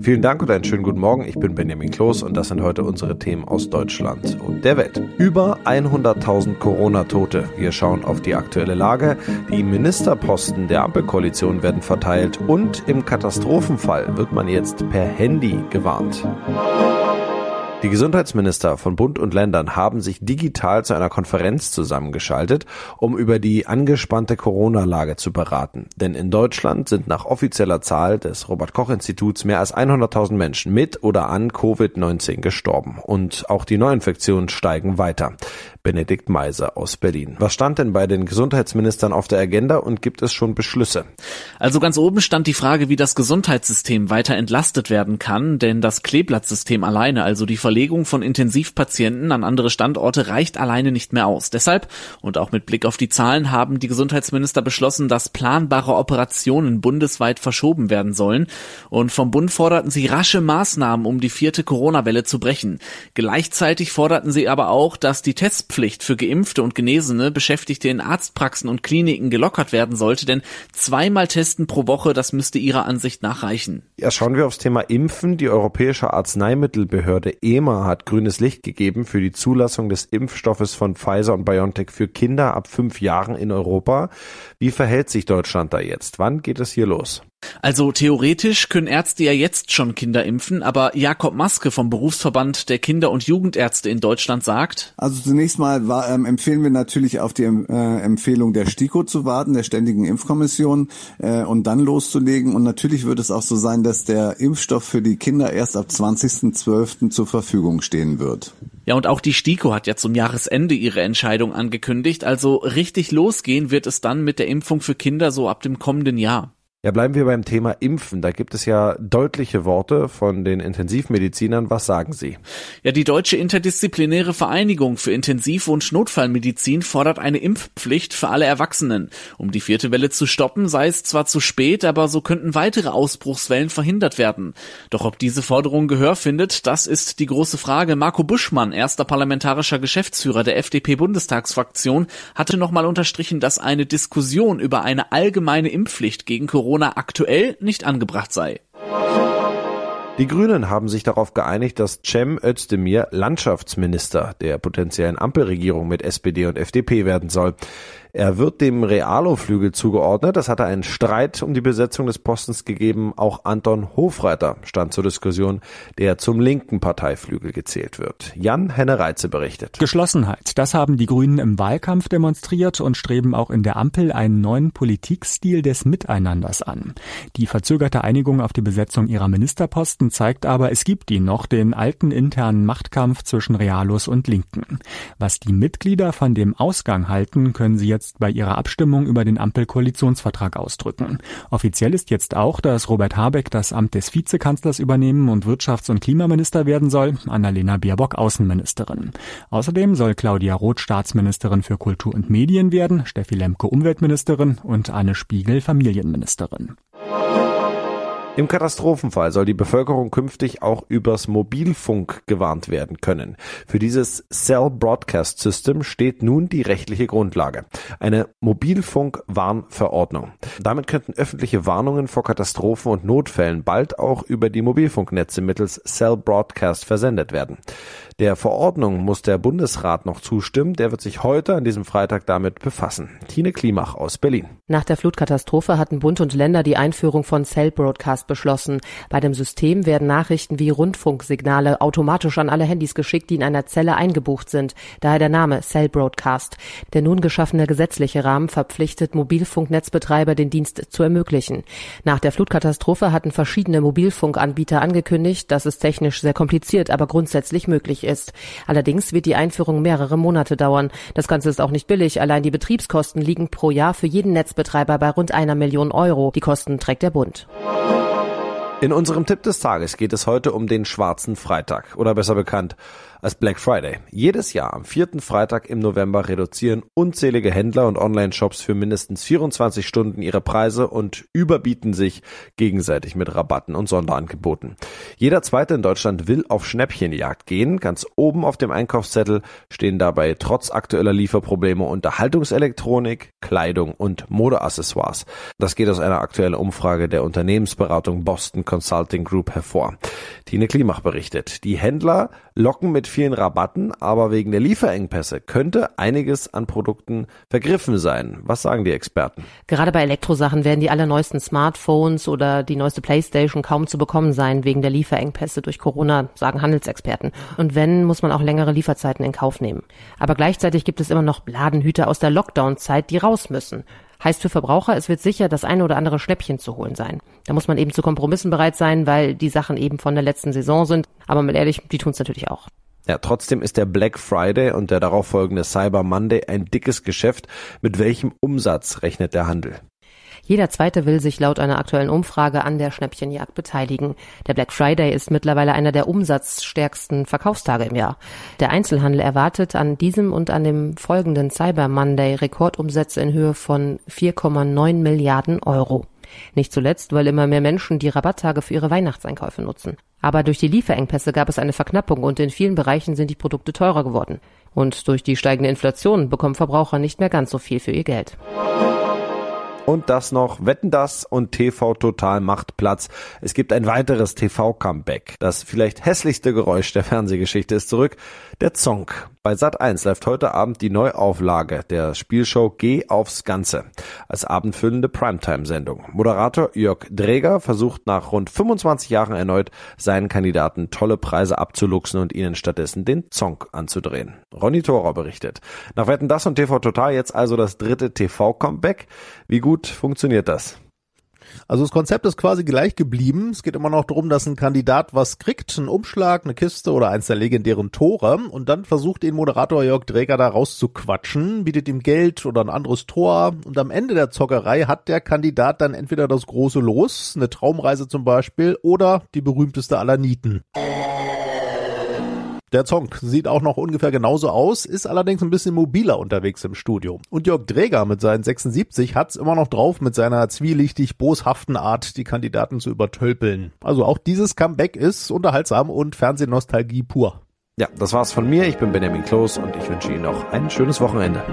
Vielen Dank und einen schönen guten Morgen. Ich bin Benjamin Kloß und das sind heute unsere Themen aus Deutschland und der Welt. Über 100.000 Corona-Tote. Wir schauen auf die aktuelle Lage. Die Ministerposten der Ampelkoalition werden verteilt und im Katastrophenfall wird man jetzt per Handy gewarnt. Die Gesundheitsminister von Bund und Ländern haben sich digital zu einer Konferenz zusammengeschaltet, um über die angespannte Corona-Lage zu beraten. Denn in Deutschland sind nach offizieller Zahl des Robert Koch Instituts mehr als 100.000 Menschen mit oder an Covid-19 gestorben. Und auch die Neuinfektionen steigen weiter. Benedikt Meiser aus Berlin. Was stand denn bei den Gesundheitsministern auf der Agenda und gibt es schon Beschlüsse? Also ganz oben stand die Frage, wie das Gesundheitssystem weiter entlastet werden kann, denn das Kleeblattsystem alleine, also die Verlegung von Intensivpatienten an andere Standorte reicht alleine nicht mehr aus. Deshalb und auch mit Blick auf die Zahlen haben die Gesundheitsminister beschlossen, dass planbare Operationen bundesweit verschoben werden sollen und vom Bund forderten sie rasche Maßnahmen, um die vierte Corona-Welle zu brechen. Gleichzeitig forderten sie aber auch, dass die Testpflicht für Geimpfte und Genesene Beschäftigte in Arztpraxen und Kliniken gelockert werden sollte, denn zweimal testen pro Woche, das müsste ihrer Ansicht nach reichen. Ja, schauen wir aufs Thema Impfen. Die Europäische Arzneimittelbehörde EMA hat grünes Licht gegeben für die Zulassung des Impfstoffes von Pfizer und BioNTech für Kinder ab fünf Jahren in Europa. Wie verhält sich Deutschland da jetzt? Wann geht es hier los? Also theoretisch können Ärzte ja jetzt schon Kinder impfen, aber Jakob Maske vom Berufsverband der Kinder- und Jugendärzte in Deutschland sagt. Also zunächst mal war, ähm, empfehlen wir natürlich auf die äh, Empfehlung der STIKO zu warten, der Ständigen Impfkommission, äh, und dann loszulegen. Und natürlich wird es auch so sein, dass der Impfstoff für die Kinder erst ab 20.12. zur Verfügung stehen wird. Ja, und auch die STIKO hat ja zum Jahresende ihre Entscheidung angekündigt. Also richtig losgehen wird es dann mit der Impfung für Kinder so ab dem kommenden Jahr. Ja, bleiben wir beim Thema Impfen. Da gibt es ja deutliche Worte von den Intensivmedizinern. Was sagen Sie? Ja, die Deutsche Interdisziplinäre Vereinigung für Intensiv- und Notfallmedizin fordert eine Impfpflicht für alle Erwachsenen. Um die vierte Welle zu stoppen, sei es zwar zu spät, aber so könnten weitere Ausbruchswellen verhindert werden. Doch ob diese Forderung Gehör findet, das ist die große Frage. Marco Buschmann, erster parlamentarischer Geschäftsführer der FDP-Bundestagsfraktion, hatte nochmal unterstrichen, dass eine Diskussion über eine allgemeine Impfpflicht gegen Corona Corona aktuell nicht angebracht sei. Die Grünen haben sich darauf geeinigt, dass Cem Özdemir Landschaftsminister der potenziellen Ampelregierung mit SPD und FDP werden soll. Er wird dem Realo-Flügel zugeordnet. Es hatte einen Streit um die Besetzung des Postens gegeben. Auch Anton Hofreiter stand zur Diskussion, der zum linken Parteiflügel gezählt wird. Jan Henne-Reize berichtet. Geschlossenheit. Das haben die Grünen im Wahlkampf demonstriert und streben auch in der Ampel einen neuen Politikstil des Miteinanders an. Die verzögerte Einigung auf die Besetzung ihrer Ministerposten zeigt aber, es gibt ihn noch, den alten internen Machtkampf zwischen Realos und Linken. Was die Mitglieder von dem Ausgang halten, können sie jetzt jetzt bei ihrer Abstimmung über den Ampelkoalitionsvertrag ausdrücken. Offiziell ist jetzt auch, dass Robert Habeck das Amt des Vizekanzlers übernehmen und Wirtschafts- und Klimaminister werden soll, Annalena Baerbock Außenministerin. Außerdem soll Claudia Roth Staatsministerin für Kultur und Medien werden, Steffi Lemke Umweltministerin und Anne Spiegel Familienministerin. Im Katastrophenfall soll die Bevölkerung künftig auch übers Mobilfunk gewarnt werden können. Für dieses Cell Broadcast System steht nun die rechtliche Grundlage. Eine Mobilfunkwarnverordnung. Damit könnten öffentliche Warnungen vor Katastrophen und Notfällen bald auch über die Mobilfunknetze mittels Cell Broadcast versendet werden. Der Verordnung muss der Bundesrat noch zustimmen. Der wird sich heute an diesem Freitag damit befassen. Tine Klimach aus Berlin. Nach der Flutkatastrophe hatten Bund und Länder die Einführung von Cell Broadcast beschlossen. Bei dem System werden Nachrichten wie Rundfunksignale automatisch an alle Handys geschickt, die in einer Zelle eingebucht sind. Daher der Name Cell Broadcast. Der nun geschaffene gesetzliche Rahmen verpflichtet Mobilfunknetzbetreiber, den Dienst zu ermöglichen. Nach der Flutkatastrophe hatten verschiedene Mobilfunkanbieter angekündigt, dass es technisch sehr kompliziert, aber grundsätzlich möglich ist. Allerdings wird die Einführung mehrere Monate dauern. Das Ganze ist auch nicht billig. Allein die Betriebskosten liegen pro Jahr für jeden Netzbetreiber bei rund einer Million Euro. Die Kosten trägt der Bund. In unserem Tipp des Tages geht es heute um den schwarzen Freitag oder besser bekannt als Black Friday. Jedes Jahr am vierten Freitag im November reduzieren unzählige Händler und Online-Shops für mindestens 24 Stunden ihre Preise und überbieten sich gegenseitig mit Rabatten und Sonderangeboten. Jeder zweite in Deutschland will auf Schnäppchenjagd gehen. Ganz oben auf dem Einkaufszettel stehen dabei trotz aktueller Lieferprobleme Unterhaltungselektronik, Kleidung und Modeaccessoires. Das geht aus einer aktuellen Umfrage der Unternehmensberatung Boston Consulting Group hervor. Tine Klimach berichtet, die Händler locken mit vielen Rabatten, aber wegen der Lieferengpässe könnte einiges an Produkten vergriffen sein. Was sagen die Experten? Gerade bei Elektrosachen werden die allerneuesten Smartphones oder die neueste Playstation kaum zu bekommen sein wegen der Lieferengpässe durch Corona, sagen Handelsexperten. Und wenn, muss man auch längere Lieferzeiten in Kauf nehmen. Aber gleichzeitig gibt es immer noch Ladenhüter aus der Lockdown-Zeit, die raus müssen. Heißt für Verbraucher, es wird sicher das eine oder andere Schnäppchen zu holen sein. Da muss man eben zu Kompromissen bereit sein, weil die Sachen eben von der letzten Saison sind. Aber mal ehrlich, die tun es natürlich auch. Ja, trotzdem ist der Black Friday und der darauffolgende Cyber Monday ein dickes Geschäft. Mit welchem Umsatz rechnet der Handel? Jeder Zweite will sich laut einer aktuellen Umfrage an der Schnäppchenjagd beteiligen. Der Black Friday ist mittlerweile einer der umsatzstärksten Verkaufstage im Jahr. Der Einzelhandel erwartet an diesem und an dem folgenden Cyber Monday Rekordumsätze in Höhe von 4,9 Milliarden Euro. Nicht zuletzt, weil immer mehr Menschen die Rabatttage für ihre Weihnachtseinkäufe nutzen. Aber durch die Lieferengpässe gab es eine Verknappung und in vielen Bereichen sind die Produkte teurer geworden. Und durch die steigende Inflation bekommen Verbraucher nicht mehr ganz so viel für ihr Geld. Und das noch Wetten das und TV Total macht Platz. Es gibt ein weiteres TV Comeback. Das vielleicht hässlichste Geräusch der Fernsehgeschichte ist zurück. Der Zong. Bei Sat 1 läuft heute Abend die Neuauflage der Spielshow Geh aufs Ganze als abendfüllende Primetime-Sendung. Moderator Jörg Dräger versucht nach rund 25 Jahren erneut seinen Kandidaten tolle Preise abzuluxen und ihnen stattdessen den Zong anzudrehen. Ronny Thorer berichtet. Nach Wetten das und TV Total jetzt also das dritte TV-Comeback. Wie gut funktioniert das? Also das Konzept ist quasi gleich geblieben. Es geht immer noch darum, dass ein Kandidat was kriegt, einen Umschlag, eine Kiste oder eins der legendären Tore und dann versucht ihn Moderator Jörg Dräger da rauszuquatschen, bietet ihm Geld oder ein anderes Tor und am Ende der Zockerei hat der Kandidat dann entweder das große Los, eine Traumreise zum Beispiel oder die berühmteste aller Nieten. Der Zong sieht auch noch ungefähr genauso aus, ist allerdings ein bisschen mobiler unterwegs im Studio. Und Jörg Dräger mit seinen 76 hat's immer noch drauf, mit seiner zwielichtig boshaften Art die Kandidaten zu übertölpeln. Also auch dieses Comeback ist unterhaltsam und Fernsehnostalgie pur. Ja, das war's von mir. Ich bin Benjamin Kloß und ich wünsche Ihnen noch ein schönes Wochenende.